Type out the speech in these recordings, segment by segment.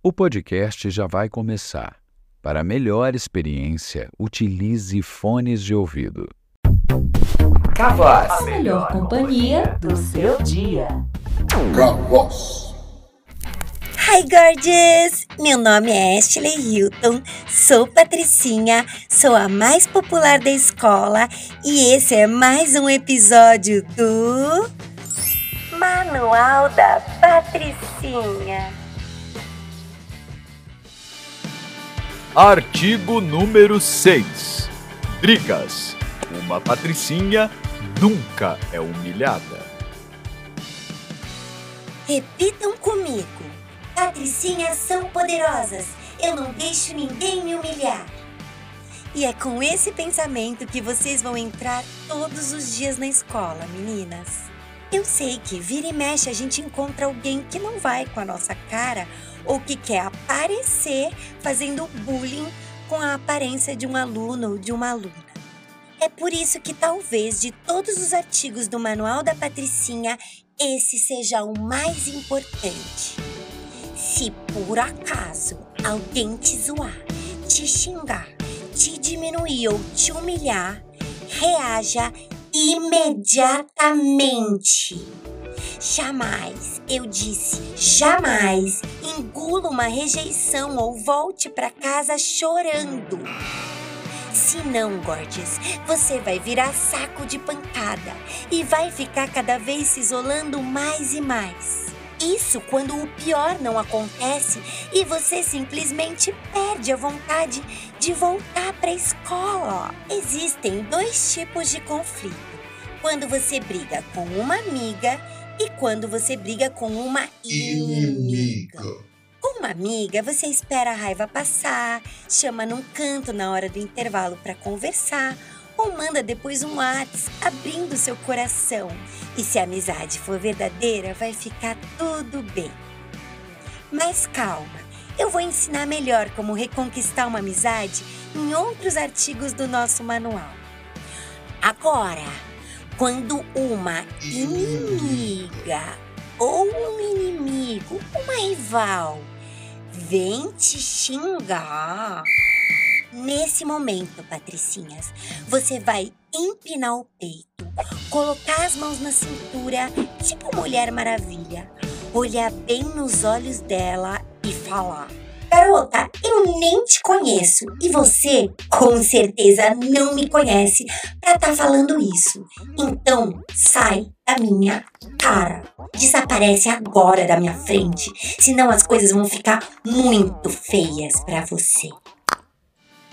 O podcast já vai começar. Para melhor experiência, utilize fones de ouvido. Cavoz, a melhor companhia do seu dia. Cavoz. Hi, gorgeous! Meu nome é Ashley Hilton, sou Patricinha, sou a mais popular da escola e esse é mais um episódio do. Manual da Patricinha. Artigo número 6. Dicas. Uma patricinha nunca é humilhada. Repitam comigo. Patricinhas são poderosas. Eu não deixo ninguém me humilhar. E é com esse pensamento que vocês vão entrar todos os dias na escola, meninas. Eu sei que vira e mexe a gente encontra alguém que não vai com a nossa cara ou que quer aparecer fazendo bullying com a aparência de um aluno ou de uma aluna. É por isso que talvez de todos os artigos do Manual da Patricinha, esse seja o mais importante. Se por acaso alguém te zoar, te xingar, te diminuir ou te humilhar, reaja imediatamente. Jamais, eu disse, jamais engula uma rejeição ou volte para casa chorando. Se não, Gorgeous, você vai virar saco de pancada e vai ficar cada vez se isolando mais e mais. Isso quando o pior não acontece e você simplesmente perde a vontade de voltar para a escola. Existem dois tipos de conflito. Quando você briga com uma amiga e quando você briga com uma inimiga. Com uma amiga, você espera a raiva passar, chama num canto na hora do intervalo para conversar ou manda depois um WhatsApp abrindo seu coração. E se a amizade for verdadeira, vai ficar tudo bem. Mas calma, eu vou ensinar melhor como reconquistar uma amizade em outros artigos do nosso manual. Agora, quando uma inimiga ou um inimigo, uma rival, vem te xingar. Nesse momento, patricinhas, você vai empinar o peito, colocar as mãos na cintura, tipo Mulher Maravilha, olhar bem nos olhos dela e falar: Garota, eu nem te conheço e você, com certeza, não me conhece pra tá falando isso. Então, sai da minha cara. Desaparece agora da minha frente, senão as coisas vão ficar muito feias para você.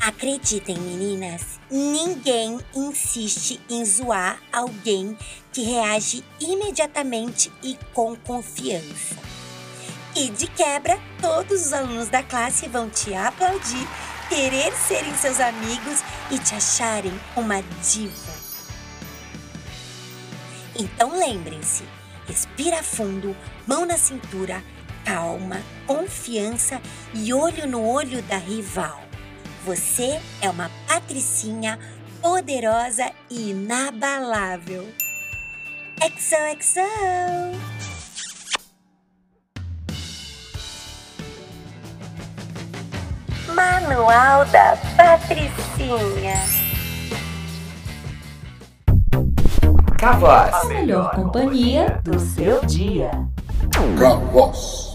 Acreditem, meninas, ninguém insiste em zoar alguém que reage imediatamente e com confiança. E de quebra, todos os alunos da classe vão te aplaudir, querer serem seus amigos e te acharem uma diva. Então lembrem-se: respira fundo, mão na cintura, calma, confiança e olho no olho da rival. Você é uma patricinha poderosa e inabalável. XOXO! Manual da Patricinha. Cavoz, a melhor companhia do seu dia. Cavoz.